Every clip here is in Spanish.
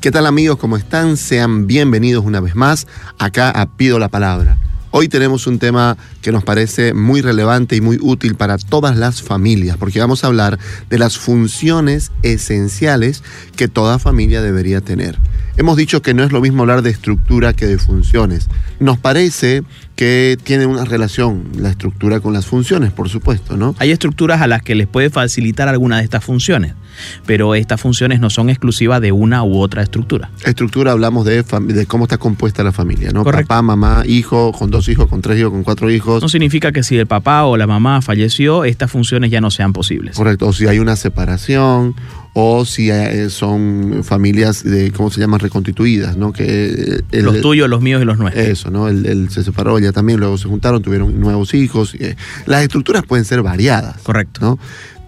¿Qué tal amigos? ¿Cómo están? Sean bienvenidos una vez más acá a Pido la Palabra. Hoy tenemos un tema que nos parece muy relevante y muy útil para todas las familias, porque vamos a hablar de las funciones esenciales que toda familia debería tener. Hemos dicho que no es lo mismo hablar de estructura que de funciones. Nos parece que tiene una relación la estructura con las funciones, por supuesto, ¿no? Hay estructuras a las que les puede facilitar alguna de estas funciones pero estas funciones no son exclusivas de una u otra estructura. Estructura hablamos de, de cómo está compuesta la familia, ¿no? Papá, mamá, hijo, con dos hijos, con tres hijos, con cuatro hijos. No significa que si el papá o la mamá falleció, estas funciones ya no sean posibles. Correcto, o si hay una separación o si eh, son familias de, ¿cómo se llaman? Reconstituidas, ¿no? Que los tuyos, los míos y los nuestros. Eso, ¿no? Él, se separó ya también, luego se juntaron, tuvieron nuevos hijos. Eh, las estructuras pueden ser variadas. Correcto. ¿no?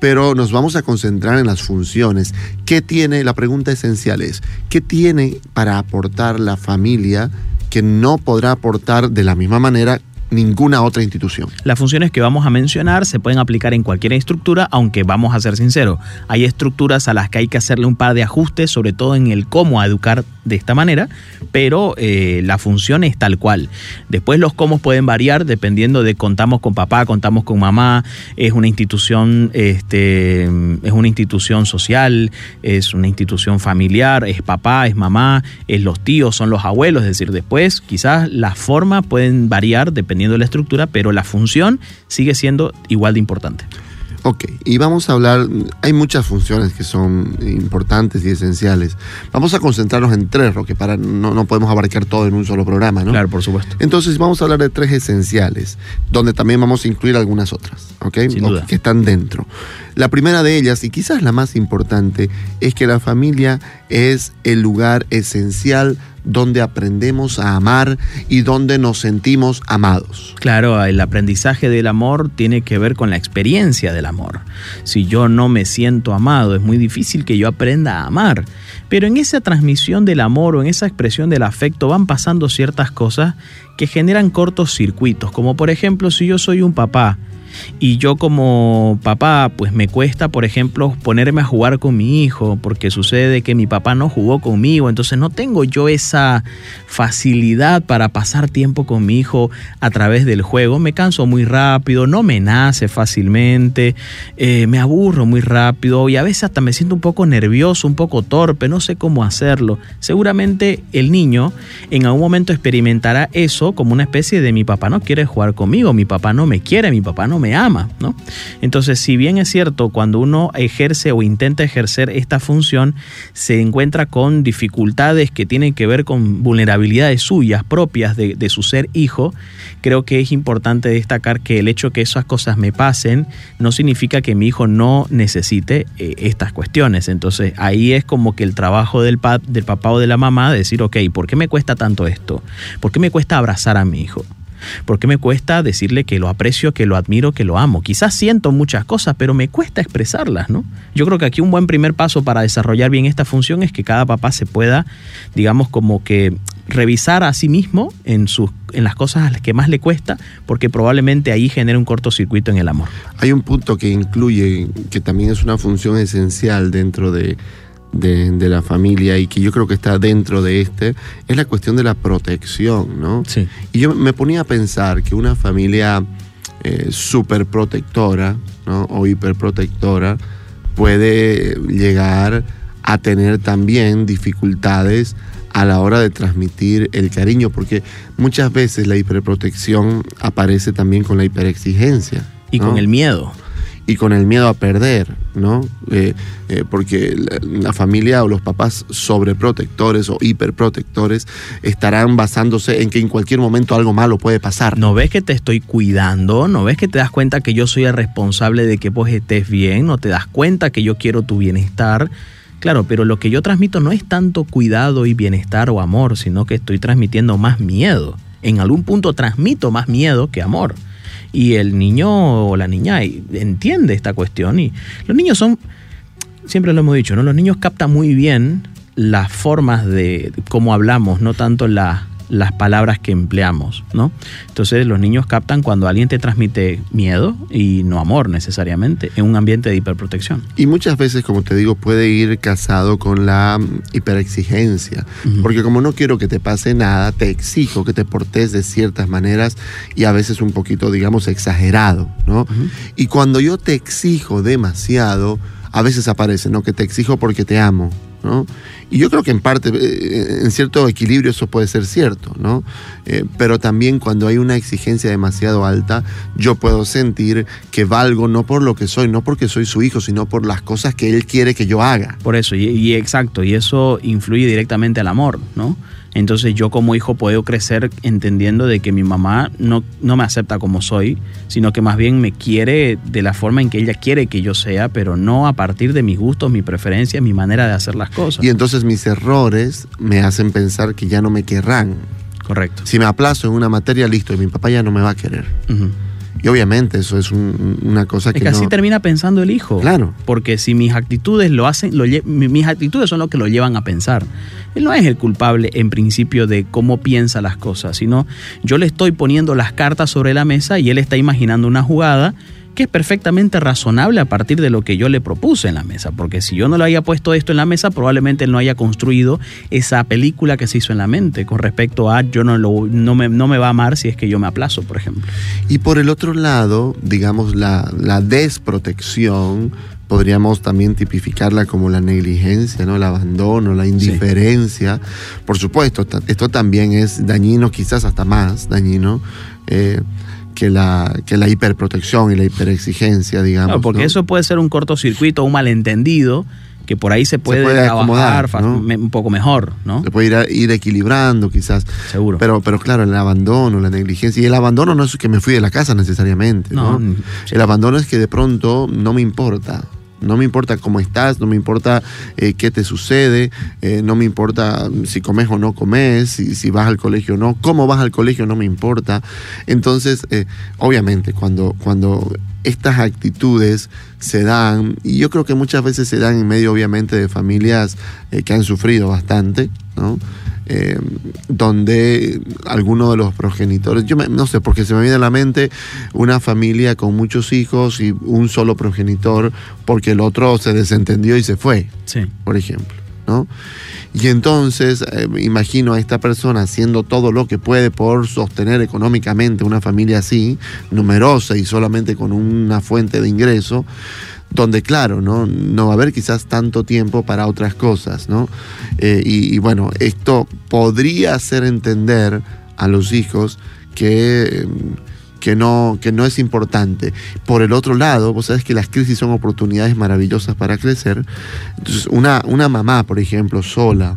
pero nos vamos a concentrar en las funciones. ¿Qué tiene? La pregunta esencial es, ¿qué tiene para aportar la familia que no podrá aportar de la misma manera ninguna otra institución. Las funciones que vamos a mencionar se pueden aplicar en cualquier estructura, aunque vamos a ser sinceros, hay estructuras a las que hay que hacerle un par de ajustes, sobre todo en el cómo educar de esta manera, pero eh, la función es tal cual. Después los cómo pueden variar dependiendo de contamos con papá, contamos con mamá, es una institución, este, es una institución social, es una institución familiar, es papá, es mamá, es los tíos, son los abuelos, es decir, después quizás las formas pueden variar dependiendo de la estructura, pero la función sigue siendo igual de importante. Ok, y vamos a hablar, hay muchas funciones que son importantes y esenciales. Vamos a concentrarnos en tres, porque para, no, no, podemos abarcar todo en un solo programa, ¿no? Claro, por supuesto. Entonces vamos a hablar de tres esenciales, donde también vamos a incluir algunas otras, ¿ok? Sin duda. Que están dentro. La primera de ellas, y quizás la más importante, es que la familia es el lugar esencial donde aprendemos a amar y donde nos sentimos amados. Claro, el aprendizaje del amor tiene que ver con la experiencia del amor. Si yo no me siento amado, es muy difícil que yo aprenda a amar. Pero en esa transmisión del amor o en esa expresión del afecto van pasando ciertas cosas que generan cortos circuitos, como por ejemplo si yo soy un papá y yo como papá, pues me cuesta, por ejemplo, ponerme a jugar con mi hijo, porque sucede que mi papá no jugó conmigo, entonces no tengo yo esa facilidad para pasar tiempo con mi hijo a través del juego. Me canso muy rápido, no me nace fácilmente, eh, me aburro muy rápido y a veces hasta me siento un poco nervioso, un poco torpe, no sé cómo hacerlo. Seguramente el niño en algún momento experimentará eso como una especie de mi papá no quiere jugar conmigo, mi papá no me quiere, mi papá no me ama, ¿no? Entonces, si bien es cierto, cuando uno ejerce o intenta ejercer esta función, se encuentra con dificultades que tienen que ver con vulnerabilidades suyas, propias de, su ser hijo, creo que es importante destacar que el hecho que esas cosas me pasen no significa que mi hijo no necesite eh, estas cuestiones. Entonces, ahí es como que el trabajo del, del papá o de la mamá de decir, ok, ¿por qué me cuesta tanto esto? ¿Por qué me cuesta abrazar a mi hijo? ¿Por qué me cuesta decirle que lo aprecio, que lo admiro, que lo amo? Quizás siento muchas cosas, pero me cuesta expresarlas, ¿no? Yo creo que aquí un buen primer paso para desarrollar bien esta función es que cada papá se pueda, digamos, como que revisar a sí mismo en, sus, en las cosas a las que más le cuesta, porque probablemente ahí genere un cortocircuito en el amor. Hay un punto que incluye, que también es una función esencial dentro de de, la familia y que yo creo que está dentro de este, es la cuestión de la protección, ¿no? Sí. Y yo me ponía a pensar que una familia eh, súper protectora, ¿no? O hiperprotectora puede llegar a tener también dificultades a la hora de transmitir el cariño, porque muchas veces la hiperprotección aparece también con la hiperexigencia. Y con el miedo y con el miedo a perder, ¿no? Eh, eh, porque la, familia o los papás sobreprotectores o hiperprotectores estarán basándose en que en cualquier momento algo malo puede pasar. ¿No ves que te estoy cuidando? ¿No ves que te das cuenta que yo soy el responsable de que vos estés bien? ¿No te das cuenta que yo quiero tu bienestar? Claro, pero lo que yo transmito no es tanto cuidado y bienestar o amor, sino que estoy transmitiendo más miedo. En algún punto transmito más miedo que amor y el niño o la niña entiende esta cuestión y los niños son, siempre lo hemos dicho, ¿no? Los niños captan muy bien las formas de cómo hablamos, no tanto la, las palabras que empleamos, ¿no? Entonces los niños captan cuando alguien te transmite miedo y no amor necesariamente en un ambiente de hiperprotección. Y muchas veces, como te digo, puede ir casado con la hiperexigencia, porque como no quiero que te pase nada, te exijo que te portes de ciertas maneras y a veces un poquito, digamos, exagerado, ¿no? Y cuando yo te exijo demasiado, a veces aparece, ¿no? Que te exijo porque te amo, Y yo creo que en parte, eh, en cierto equilibrio eso puede ser cierto, ¿no? Eh, pero también cuando hay una exigencia demasiado alta, yo puedo sentir que valgo no por lo que soy, no porque soy su hijo, sino por las cosas que él quiere que yo haga. Por eso, y exacto, y eso influye directamente al amor, ¿no? Entonces yo como hijo puedo crecer entendiendo de que mi mamá no, no me acepta como soy, sino que más bien me quiere de la forma en que ella quiere que yo sea, pero no a partir de mis gustos, mi preferencia, mi manera de hacer las cosas. Y entonces mis errores me hacen pensar que ya no me querrán. Correcto. Si me aplazo en una materia, listo, y mi papá ya no me va a querer. Y obviamente eso es una cosa que. Es que así termina pensando el hijo. Claro. Porque si mis actitudes lo hacen, lo, mis actitudes son lo que lo llevan a pensar. Él no es el culpable en principio de cómo piensa las cosas, sino yo le estoy poniendo las cartas sobre la mesa y él está imaginando una jugada que es perfectamente razonable a partir de lo que yo le propuse en la mesa, porque si yo no le haya puesto esto en la mesa, probablemente él no haya construido esa película que se hizo en la mente con respecto a yo no, lo, no, me, no me va a amar si es que yo me aplazo, por ejemplo. Y por el otro lado, digamos, la, la desprotección podríamos también tipificarla como la negligencia, ¿no? el abandono, la indiferencia. Por supuesto, esto también es dañino, quizás hasta más dañino. Eh, que la, que la hiperprotección y la hiperexigencia, digamos. porque eso puede ser un cortocircuito, un malentendido, que por ahí se puede, trabajar un poco mejor, ¿no? Se puede ir, ir, equilibrando quizás. Seguro. Pero, pero claro, el abandono, la negligencia. Y el abandono no es que me fui de la casa necesariamente, ¿no? El abandono es que de pronto no me importa. No me importa cómo estás, no me importa eh, qué te sucede, eh, no me importa si comes o no comes, si, si, vas al colegio o no, cómo vas al colegio no me importa. Entonces, eh, obviamente, cuando, cuando estas actitudes se dan, y yo creo que muchas veces se dan en medio, obviamente, de familias que han sufrido bastante, ¿no? Eh, donde alguno de los progenitores, yo no sé, porque se me viene a la mente una familia con muchos hijos y un solo progenitor, porque el otro se desentendió y se fue, por ejemplo. Y entonces eh, imagino a esta persona haciendo todo lo que puede por sostener económicamente una familia así, numerosa y solamente con una fuente de ingreso, donde claro, ¿no? no va a haber quizás tanto tiempo para otras cosas, ¿no? Eh, y, bueno, esto podría hacer entender a los hijos que, que, no, que no es importante. Por el otro lado, vos sabes que las crisis son oportunidades maravillosas para crecer. Entonces, una, una mamá, por ejemplo, sola,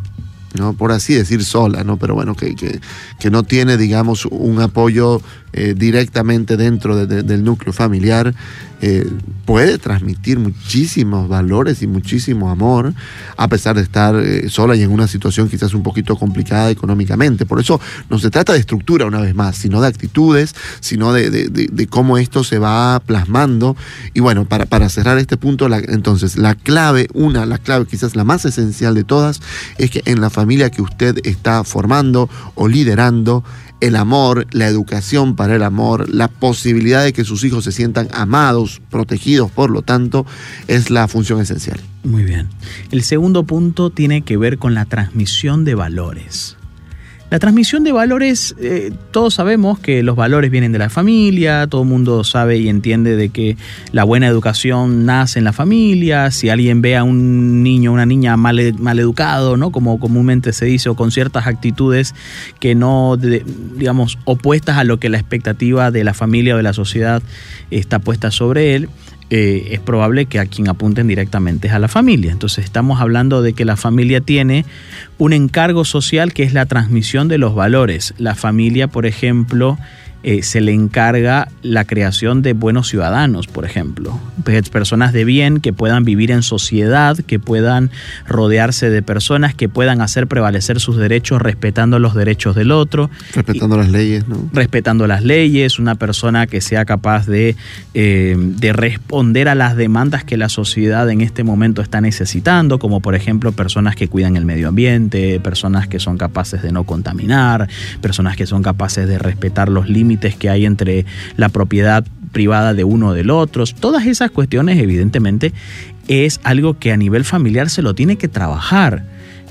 ¿no? por así decir sola, ¿no? pero bueno, que, que, que no tiene, digamos, un apoyo eh, directamente dentro del núcleo familiar, eh, puede transmitir muchísimos valores y muchísimo amor, a pesar de estar eh, sola y en una situación quizás un poquito complicada económicamente. Por eso no se trata de estructura una vez más, sino de actitudes, sino de, de, cómo esto se va plasmando. Y bueno, para, para cerrar este punto, entonces la clave, una, la clave quizás la más esencial de todas, es que en la familia que usted está formando o liderando, el amor, la educación para el amor, la posibilidad de que sus hijos se sientan amados, protegidos, por lo tanto, es la función esencial. Muy bien. El segundo punto tiene que ver con la transmisión de valores. La transmisión de valores, eh, todos sabemos que los valores vienen de la familia, todo el mundo sabe y entiende de que la buena educación nace en la familia, si alguien ve a un niño una niña mal, mal educado, ¿no? como comúnmente se dice, o con ciertas actitudes que no, digamos, opuestas a lo que la expectativa de la familia o de la sociedad está puesta sobre él, eh, es probable que a quien apunten directamente es a la familia. Entonces estamos hablando de que la familia tiene un encargo social que es la transmisión de los valores. La familia, por ejemplo, eh, se le encarga la creación de buenos ciudadanos, por ejemplo. Personas de bien que puedan vivir en sociedad, que puedan rodearse de personas, que puedan hacer prevalecer sus derechos respetando los derechos del otro. Respetando las leyes, ¿no? Respetando las leyes, una persona que sea capaz de, eh, de responder a las demandas que la sociedad en este momento está necesitando, como por ejemplo personas que cuidan el medio ambiente, personas que son capaces de no contaminar, personas que son capaces de respetar los límites que hay entre la propiedad privada de uno o del otro. Todas esas cuestiones, evidentemente, es algo que a nivel familiar se lo tiene que trabajar.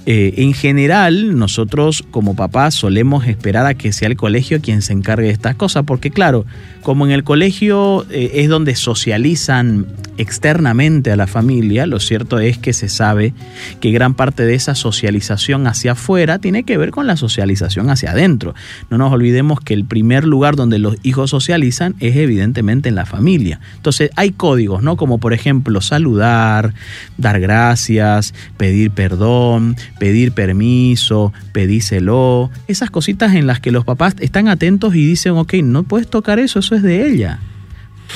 Eh, en general, nosotros como papás solemos esperar a que sea el colegio quien se encargue de estas cosas, porque claro, como en el colegio eh, es donde socializan externamente a la familia, lo cierto es que se sabe que gran parte de esa socialización hacia afuera tiene que ver con la socialización hacia adentro. No nos olvidemos que el primer lugar donde los hijos socializan es evidentemente en la familia. Entonces hay códigos, ¿no? Como por ejemplo saludar, dar gracias, pedir perdón, pedir permiso, pedíselo, esas cositas en las que los papás están atentos y dicen, ok, no puedes tocar eso, eso es de ella.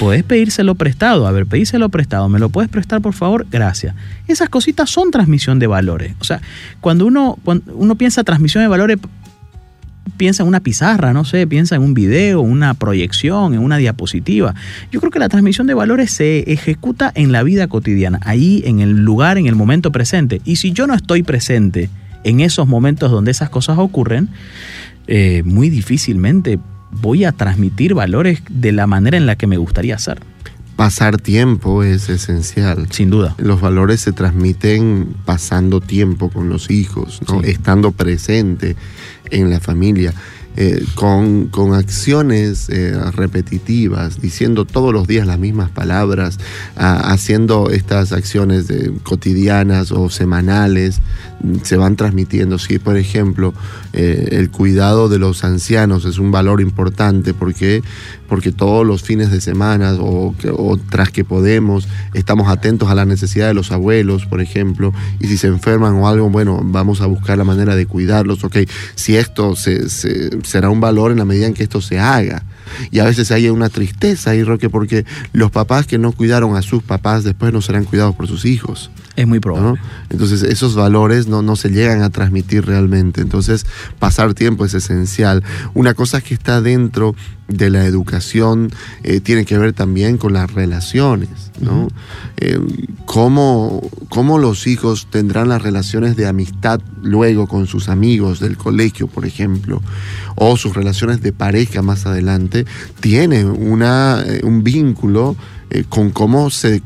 Puedes pedírselo prestado, a ver, pedíselo prestado, ¿me lo puedes prestar por favor? Gracias. Esas cositas son transmisión de valores. O sea, cuando uno, cuando uno piensa transmisión de valores, piensa en una pizarra, no sé, piensa en un video, una proyección, en una diapositiva. Yo creo que la transmisión de valores se ejecuta en la vida cotidiana, ahí en el lugar, en el momento presente. Y si yo no estoy presente en esos momentos donde esas cosas ocurren, eh, muy difícilmente voy a transmitir valores de la manera en la que me gustaría hacer. Pasar tiempo es esencial. Sin duda. Los valores se transmiten pasando tiempo con los hijos, estando presente en la familia. Eh, con, acciones eh, repetitivas, diciendo todos los días las mismas palabras, haciendo estas acciones cotidianas o semanales, se van transmitiendo. Si, por ejemplo, eh, el cuidado de los ancianos es un valor importante porque, porque todos los fines de semana o, tras que podemos, estamos atentos a la necesidad de los abuelos, por ejemplo, y si se enferman o algo, bueno, vamos a buscar la manera de cuidarlos. Ok, si esto se será un valor en la medida en que esto se haga. Y a veces hay una tristeza ahí, Roque, porque los papás que no cuidaron a sus papás después no serán cuidados por sus hijos. Es muy probable. Entonces esos valores no, no se llegan a transmitir realmente. Entonces pasar tiempo es esencial. Una cosa que está dentro de la educación eh, tiene que ver también con las relaciones. ¿no? Eh, ¿cómo, ¿Cómo los hijos tendrán las relaciones de amistad luego con sus amigos del colegio, por ejemplo? O sus relaciones de pareja más adelante, tiene una, eh, un vínculo con cómo se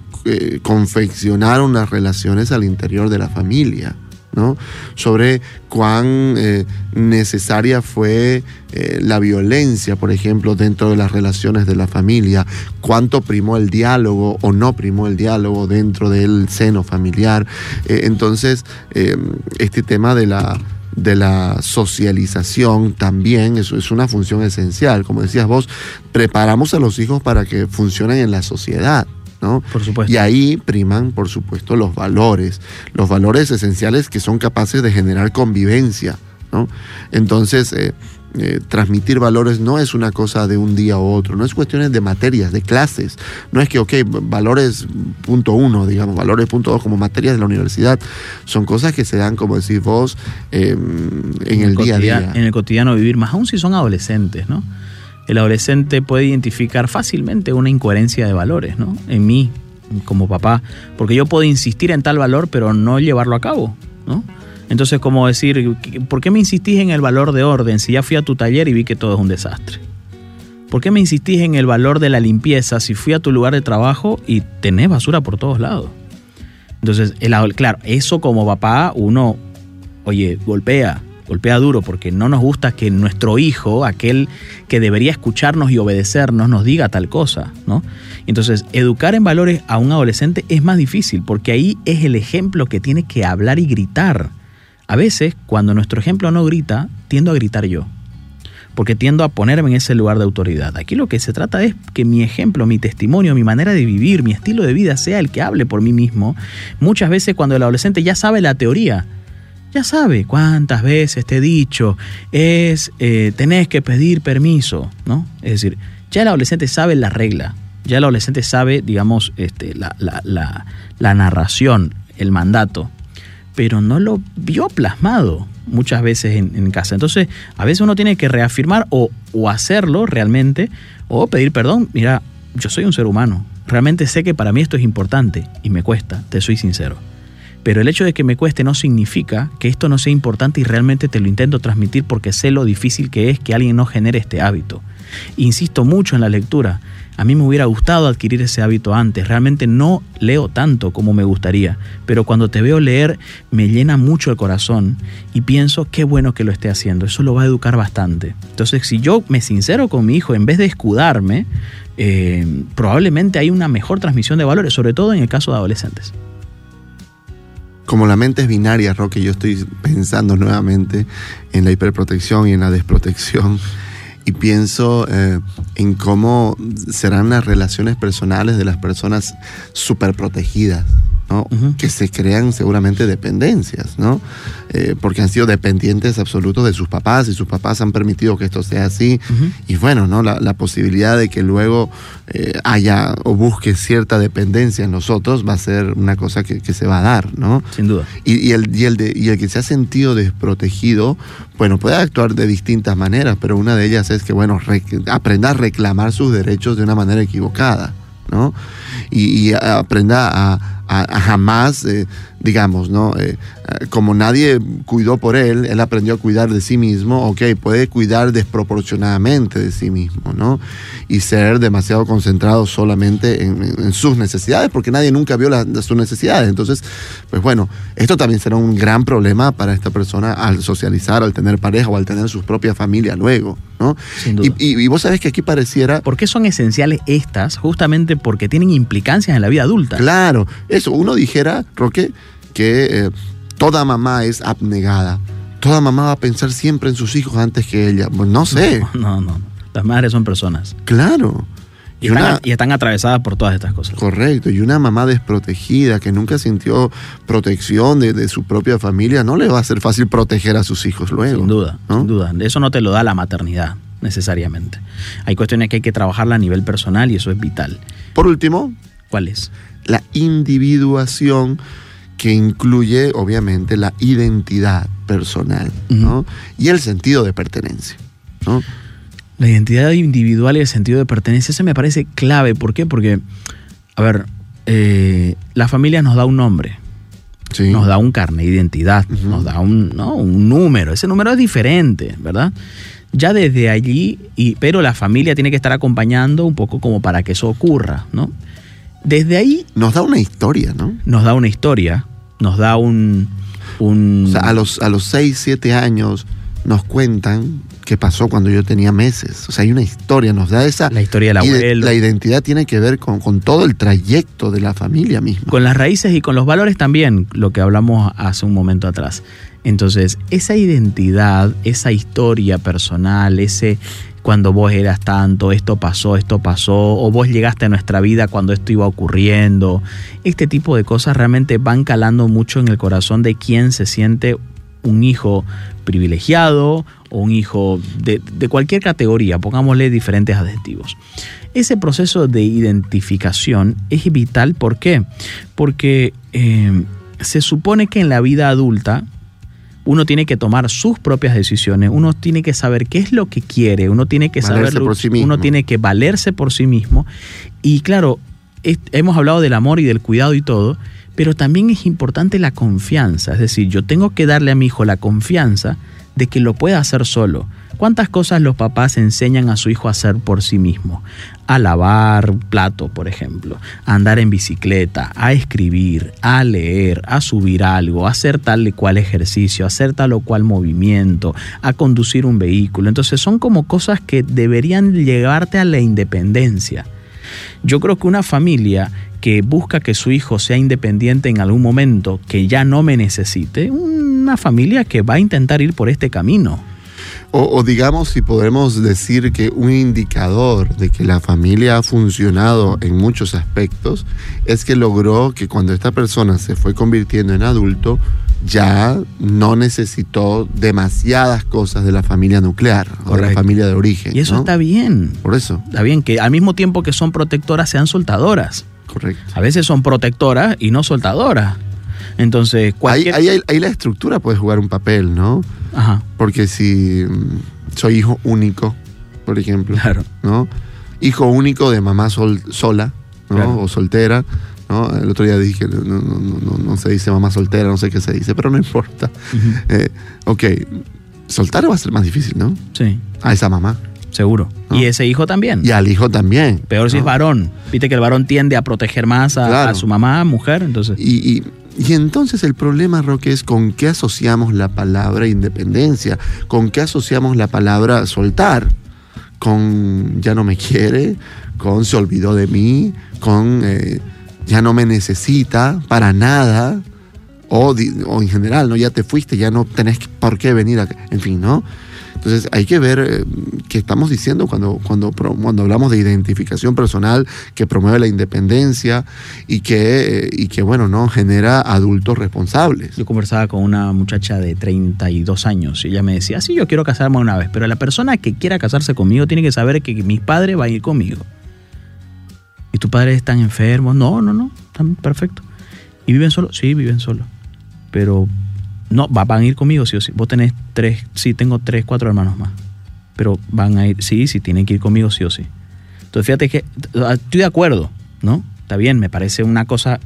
confeccionaron las relaciones al interior de la familia. Sobre cuán eh, necesaria fue eh, la violencia, por ejemplo, dentro de las relaciones de la familia, cuánto primó el diálogo o no primó el diálogo dentro del seno familiar. entonces, este tema de la, de la socialización también eso es una función esencial. Como decías vos, preparamos a los hijos para que funcionen en la sociedad. Por supuesto. Y ahí priman, por supuesto, los valores, los valores esenciales que son capaces de generar convivencia, ¿no? Entonces, eh, eh, transmitir valores no es una cosa de un día a otro, no es cuestiones de materias, de clases, no es que, ok, valores punto uno, digamos, valores punto dos como materias de la universidad, son cosas que se dan, como decís vos, em, en, el, día a día. En el cotidiano vivir, más aún si son adolescentes, ¿no? El adolescente puede identificar fácilmente una incoherencia de valores, ¿no? En mí, como papá, porque yo puedo insistir en tal valor, pero no llevarlo a cabo, ¿no? Entonces, como decir, ¿por qué me insistís en el valor de orden si ya fui a tu taller y vi que todo es un desastre? ¿Por qué me insistís en el valor de la limpieza si fui a tu lugar de trabajo y tenés basura por todos lados? Entonces, claro, eso como papá uno, oye, golpea, golpea duro porque no nos gusta que nuestro hijo, aquel que debería escucharnos y obedecernos, nos diga tal cosa, ¿no? Entonces, educar en valores a un adolescente es más difícil porque ahí es el ejemplo que tiene que hablar y gritar. A veces, cuando nuestro ejemplo no grita, tiendo a gritar yo porque tiendo a ponerme en ese lugar de autoridad. Aquí lo que se trata es que mi ejemplo, mi testimonio, mi manera de vivir, mi estilo de vida sea el que hable por mí mismo. Muchas veces cuando el adolescente ya sabe la teoría, ya sabe cuántas veces te he dicho, es eh, tenés que pedir permiso, ¿no? Es decir, ya el adolescente sabe la regla, ya el adolescente sabe, digamos, este, la, la narración, el mandato, pero no lo vio plasmado muchas veces en, casa. Entonces, a veces uno tiene que reafirmar o, o hacerlo realmente, o pedir perdón. Mira, yo soy un ser humano. Realmente sé que para mí esto es importante y me cuesta, te soy sincero. Pero el hecho de que me cueste no significa que esto no sea importante y realmente te lo intento transmitir porque sé lo difícil que es que alguien no genere este hábito. Insisto mucho en la lectura. A mí me hubiera gustado adquirir ese hábito antes. Realmente no leo tanto como me gustaría, pero cuando te veo leer me llena mucho el corazón y pienso qué bueno que lo esté haciendo. Eso lo va a educar bastante. Entonces, si yo me sincero con mi hijo, en vez de escudarme, eh, probablemente hay una mejor transmisión de valores, sobre todo en el caso de adolescentes como la mente es binaria, Roque, yo estoy pensando nuevamente en la hiperprotección y en la desprotección y pienso eh, en cómo serán las relaciones personales de las personas superprotegidas que se crean seguramente dependencias, ¿no? Eh, porque han sido dependientes absolutos de sus papás y sus papás han permitido que esto sea así. Y bueno, ¿no? La, posibilidad de que luego eh, haya o busque cierta dependencia en nosotros va a ser una cosa que, se va a dar, ¿no? Sin duda. Y, el, y, el de, y el que se ha sentido desprotegido, bueno, puede actuar de distintas maneras, pero una de ellas es que, bueno, aprenda a reclamar sus derechos de una manera equivocada, ¿no? Y aprenda a a, jamás, eh, digamos, ¿no? Eh, como nadie cuidó por él, él aprendió a cuidar de sí mismo, ok, puede cuidar desproporcionadamente de sí mismo, ¿no? Y ser demasiado concentrado solamente en, sus necesidades, porque nadie nunca vio sus necesidades. Entonces, pues bueno, esto también será un gran problema para esta persona al socializar, al tener pareja o al tener su propia familia luego, ¿no? Sin duda. Y, y vos sabés que aquí pareciera... ¿Por qué son esenciales estas? Justamente porque tienen implicancias en la vida adulta. Claro, eso, uno dijera, Roque, que eh, toda mamá es abnegada. Toda mamá va a pensar siempre en sus hijos antes que ella. Pues no sé. No, no, Las madres son personas. Claro. Y, están, atravesadas por todas estas cosas. Correcto. Y una mamá desprotegida que nunca sintió protección de, su propia familia, no le va a ser fácil proteger a sus hijos luego. Sin duda, sin duda. Eso no te lo da la maternidad, necesariamente. Hay cuestiones que hay que trabajarla a nivel personal y eso es vital. Por último. ¿Cuál es? La individuación que incluye obviamente la identidad personal y el sentido de pertenencia. La identidad individual y el sentido de pertenencia, eso me parece clave. ¿Por qué? Porque, a ver, eh, la familia nos da un nombre, nos da un carne, identidad, nos da un, un número. Ese número es diferente, ¿verdad? Ya desde allí, y, pero la familia tiene que estar acompañando un poco como para que eso ocurra, ¿no? Desde ahí... Nos da una historia, ¿no? Nos da una historia, nos da un... un... O sea, a los, a los 6, 7 años nos cuentan qué pasó cuando yo tenía meses. O sea, hay una historia, nos da esa... La historia del abuelo. La identidad tiene que ver con, con, todo el trayecto de la familia misma. Con las raíces y con los valores también, lo que hablamos hace un momento atrás. Entonces, esa identidad, esa historia personal, ese, cuando vos eras tanto, esto pasó, esto pasó, o vos llegaste a nuestra vida cuando esto iba ocurriendo. Este tipo de cosas realmente van calando mucho en el corazón de quien se siente un hijo privilegiado o un hijo de, cualquier categoría, pongámosle diferentes adjetivos. Ese proceso de identificación es vital, ¿por qué? Porque eh, se supone que en la vida adulta, uno tiene que tomar sus propias decisiones, uno tiene que saber qué es lo que quiere, uno tiene que saber, uno tiene que valerse por sí mismo. Y claro, hemos hablado del amor y del cuidado y todo, Pero también es importante la confianza, es decir, yo tengo que darle a mi hijo la confianza de que lo pueda hacer solo. ¿Cuántas cosas los papás enseñan a su hijo a hacer por sí mismo? A lavar plato, por ejemplo, a andar en bicicleta, a escribir, a leer, a subir algo, a hacer tal y cual ejercicio, a hacer tal o cual movimiento, a conducir un vehículo. Entonces son como cosas que deberían llevarte a la independencia. Yo creo que una familia que busca que su hijo sea independiente en algún momento, que ya no me necesite, una familia que va a intentar ir por este camino. O, digamos, si podemos decir que un indicador de que la familia ha funcionado en muchos aspectos es que logró que cuando esta persona se fue convirtiendo en adulto, ya no necesitó demasiadas cosas de la familia nuclear o de la familia de origen. Y eso está bien. Por eso. Está bien que al mismo tiempo que son protectoras sean soltadoras. Correcto. A veces son protectoras y no soltadoras. Entonces, cualquier... ahí, ahí, la estructura puede jugar un papel, ¿no? Ajá. Porque si mm, soy hijo único, por ejemplo, claro. ¿no? Hijo único de mamá sola, ¿no? O soltera, ¿no? El otro día dije, no, no, no, no, se dice mamá soltera, no sé qué se dice, pero no importa. Eh, ok, soltar va a ser más difícil, ¿no? Sí. A esa mamá. Seguro. Y ese hijo también. Y al hijo también. Peor si es varón. Viste que el varón tiende a proteger más a, su mamá, mujer, entonces. y, y entonces el problema, Roque, es con qué asociamos la palabra independencia, con qué asociamos la palabra soltar, con ya no me quiere, con se olvidó de mí, con eh, ya no me necesita para nada, o, o, en general, ¿no? Ya te fuiste, ya no tenés por qué venir acá, en fin, ¿no? Entonces hay que ver eh, qué estamos diciendo cuando, cuando, cuando hablamos de identificación personal que promueve la independencia y que, eh, y que bueno, ¿no? genera adultos responsables. Yo conversaba con una muchacha de 32 años y ella me decía, sí, yo quiero casarme una vez, pero la persona que quiera casarse conmigo tiene que saber que mis padres van a ir conmigo. ¿Y tus padres están enfermos? No, no, no, están perfectos. ¿Y viven solo? Sí, viven solo. Pero no, van a ir conmigo, sí o sí. Vos tenés tres, sí, tengo tres, cuatro hermanos más. Pero van a ir, sí, sí, tienen que ir conmigo, sí o sí. Entonces, fíjate que ah, estoy de acuerdo, ¿no? Está bien, me parece una cosa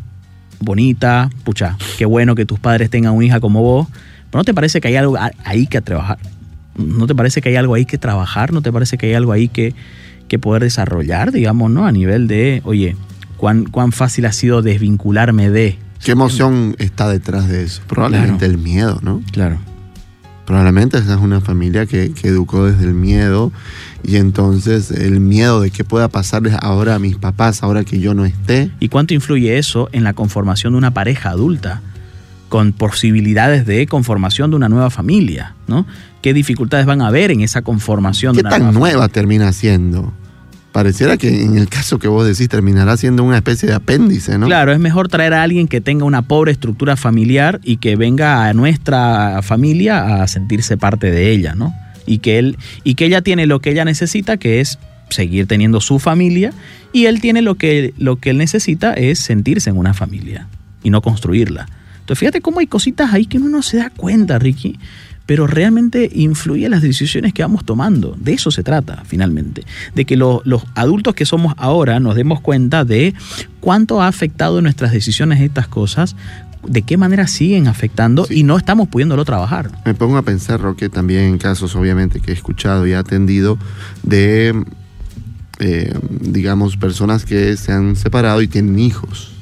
bonita, pucha, qué bueno que tus padres tengan una hija como vos, pero ¿no te parece que hay algo ahí que trabajar? ¿No te parece que hay algo ahí que trabajar? ¿No te parece que hay algo ahí que, que poder desarrollar, digamos, ¿no? A nivel de, oye, ¿cuán, cuán fácil ha sido desvincularme de ¿Qué emoción está detrás de eso? Probablemente el miedo, ¿no? Claro. Probablemente esa es una familia que, educó desde el miedo y entonces el miedo de qué pueda pasarles ahora a mis papás, ahora que yo no esté. ¿Y cuánto influye eso en la conformación de una pareja adulta? con posibilidades de conformación de una nueva familia, ¿no? ¿Qué dificultades van a haber en esa conformación de una tan nueva termina siendo? Pareciera que en el caso que vos decís terminará siendo una especie de apéndice, ¿no? Claro, es mejor traer a alguien que tenga una pobre estructura familiar y que venga a nuestra familia a sentirse parte de ella, ¿no? Y que él y que ella tiene lo que ella necesita, que es seguir teniendo su familia, y él tiene lo que, lo que él necesita es sentirse en una familia y no construirla. Entonces fíjate cómo hay cositas ahí que uno no se da cuenta, Ricky pero realmente influye en las decisiones que vamos tomando. De eso se trata, finalmente. De que los adultos que somos ahora nos demos cuenta de cuánto ha afectado nuestras decisiones estas cosas, de qué manera siguen afectando y no estamos pudiéndolo trabajar. Me pongo a pensar, Roque, también en casos, obviamente, que he escuchado y atendido de, eh, digamos, personas que se han separado y tienen hijos.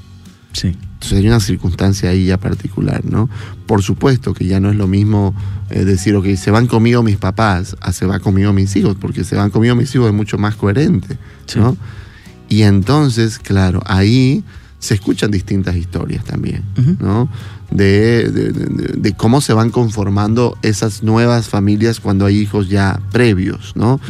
Sí. Entonces hay una circunstancia ahí ya particular, ¿no? Por supuesto que ya no es lo mismo eh, decir, ok, se van conmigo mis papás, a se van conmigo mis hijos, porque se van conmigo mis hijos es mucho más coherente, ¿no? Y entonces, claro, ahí se escuchan distintas historias también, ¿no? De, cómo se van conformando esas nuevas familias cuando hay hijos ya previos, ¿no?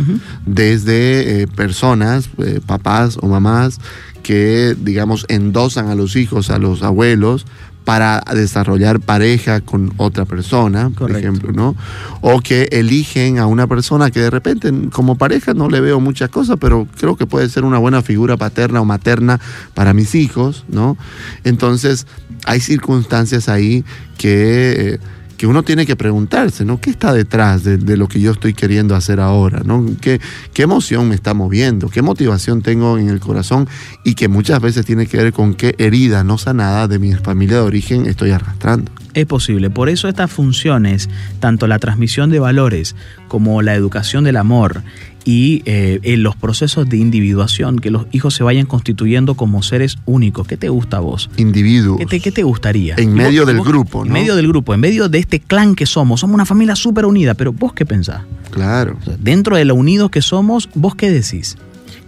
Desde eh, personas, eh, papás o mamás que, digamos, endosan a los hijos, a los abuelos, para desarrollar pareja con otra persona, por ejemplo, ¿no? O que eligen a una persona que de repente como pareja no le veo muchas cosas, pero creo que puede ser una buena figura paterna o materna para mis hijos, ¿no? Entonces, hay circunstancias ahí que que uno tiene que preguntarse, ¿no? ¿Qué está detrás de, lo que yo estoy queriendo hacer ahora? ¿no? ¿Qué, ¿Qué emoción me está moviendo? ¿Qué motivación tengo en el corazón? Y que muchas veces tiene que ver con qué herida no sanada de mi familia de origen estoy arrastrando. Es posible. Por eso estas funciones, tanto la transmisión de valores como la educación del amor y eh, en los procesos de individuación, que los hijos se vayan constituyendo como seres únicos. ¿Qué te gusta a vos? Individuos. ¿Qué te, qué te gustaría? En medio del vos- grupo, ¿no? En medio del grupo, en medio de este clan que somos. Somos una familia súper unida, pero vos qué pensás? Claro. O sea, dentro de lo unidos que somos, ¿vos qué decís?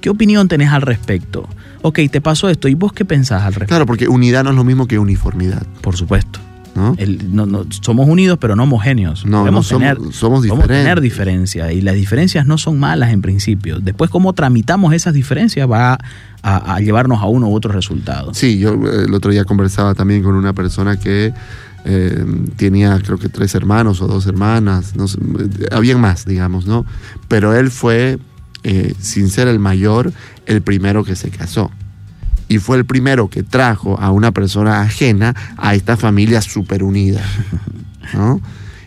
¿Qué opinión tenés al respecto? Ok, te pasó esto, ¿y vos qué pensás al respecto? Claro, porque unidad no es lo mismo que uniformidad, Por supuesto. ¿No? El- no- no- somos unidos, pero no homogéneos. No, no somos, tener, somos diferentes. tener diferencias y las diferencias no son malas en principio. Después, cómo tramitamos esas diferencias va a, a llevarnos a uno u otro resultado. Sí, yo eh, el otro día conversaba también con una persona que eh, tenía creo que tres hermanos o dos hermanas, no sé, habían más, digamos, ¿no? Pero él fue, eh, sin ser el mayor, el primero que se casó. Y fue el primero que trajo a una persona ajena a esta familia súper unida, ¿no?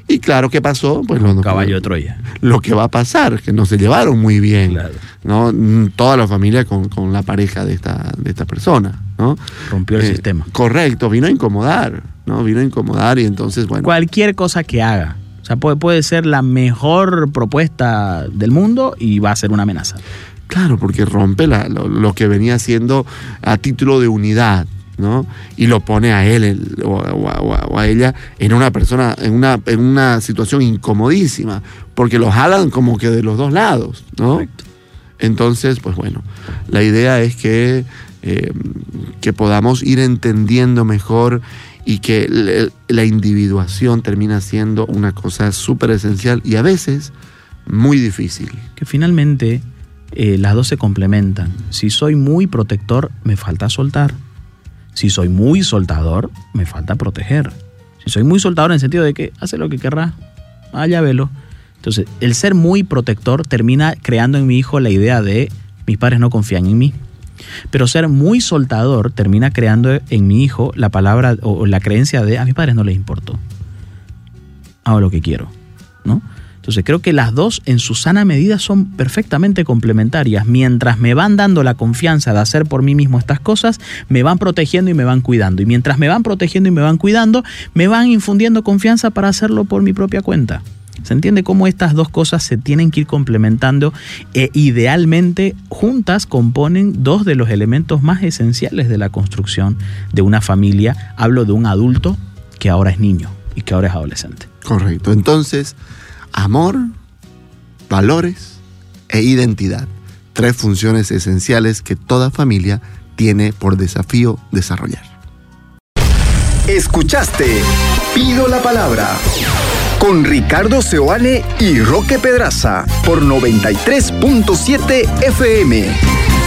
Y claro, ¿qué pasó? Pues lo, Caballo de Troya. lo que va a pasar, que no se llevaron muy bien, Claro. ¿no? Mm, Toda la familia con, con la pareja de esta, de esta persona, ¿no? Rompió el Eh, sistema. Correcto, vino a incomodar, ¿no? Vino a incomodar y entonces, bueno, Cualquier cosa que haga. O sea, puede, puede ser la mejor propuesta del mundo y va a ser una amenaza. Claro, porque rompe la- lo, lo que venía siendo a título de unidad, ¿no? Y lo pone a él el- o, a- o a- o a ella en una persona, en una, en una situación incomodísima, porque los jalan como que de los dos lados, ¿no? Correcto. Entonces, pues bueno, la idea es que, eh, que podamos ir entendiendo mejor y que le- la individuación termina siendo una cosa súper esencial y a veces muy difícil. que finalmente eh, las dos se complementan. Si soy muy protector, me falta soltar. Si soy muy soltador, me falta proteger. Si soy muy soltador en el sentido de que hace lo que querrá, allá velo. Entonces, el ser muy protector termina creando en mi hijo la idea de mis padres no confían en mí. Pero ser muy soltador termina creando en mi hijo la palabra o la creencia de a mis padres no les importó. Hago lo que quiero, ¿no? Entonces creo que las dos en su sana medida son perfectamente complementarias. Mientras me van dando la confianza de hacer por mí mismo estas cosas, me van protegiendo y me van cuidando. Y mientras me van protegiendo y me van cuidando, me van infundiendo confianza para hacerlo por mi propia cuenta. ¿Se entiende cómo estas dos cosas se tienen que ir complementando e idealmente juntas componen dos de los elementos más esenciales de la construcción de una familia? Hablo de un adulto que ahora es niño y que ahora es adolescente. Correcto. Entonces, amor, valores e identidad. Tres funciones esenciales que toda familia tiene por desafío desarrollar. Escuchaste Pido la Palabra con Ricardo Seoane y Roque Pedraza por 93.7 FM.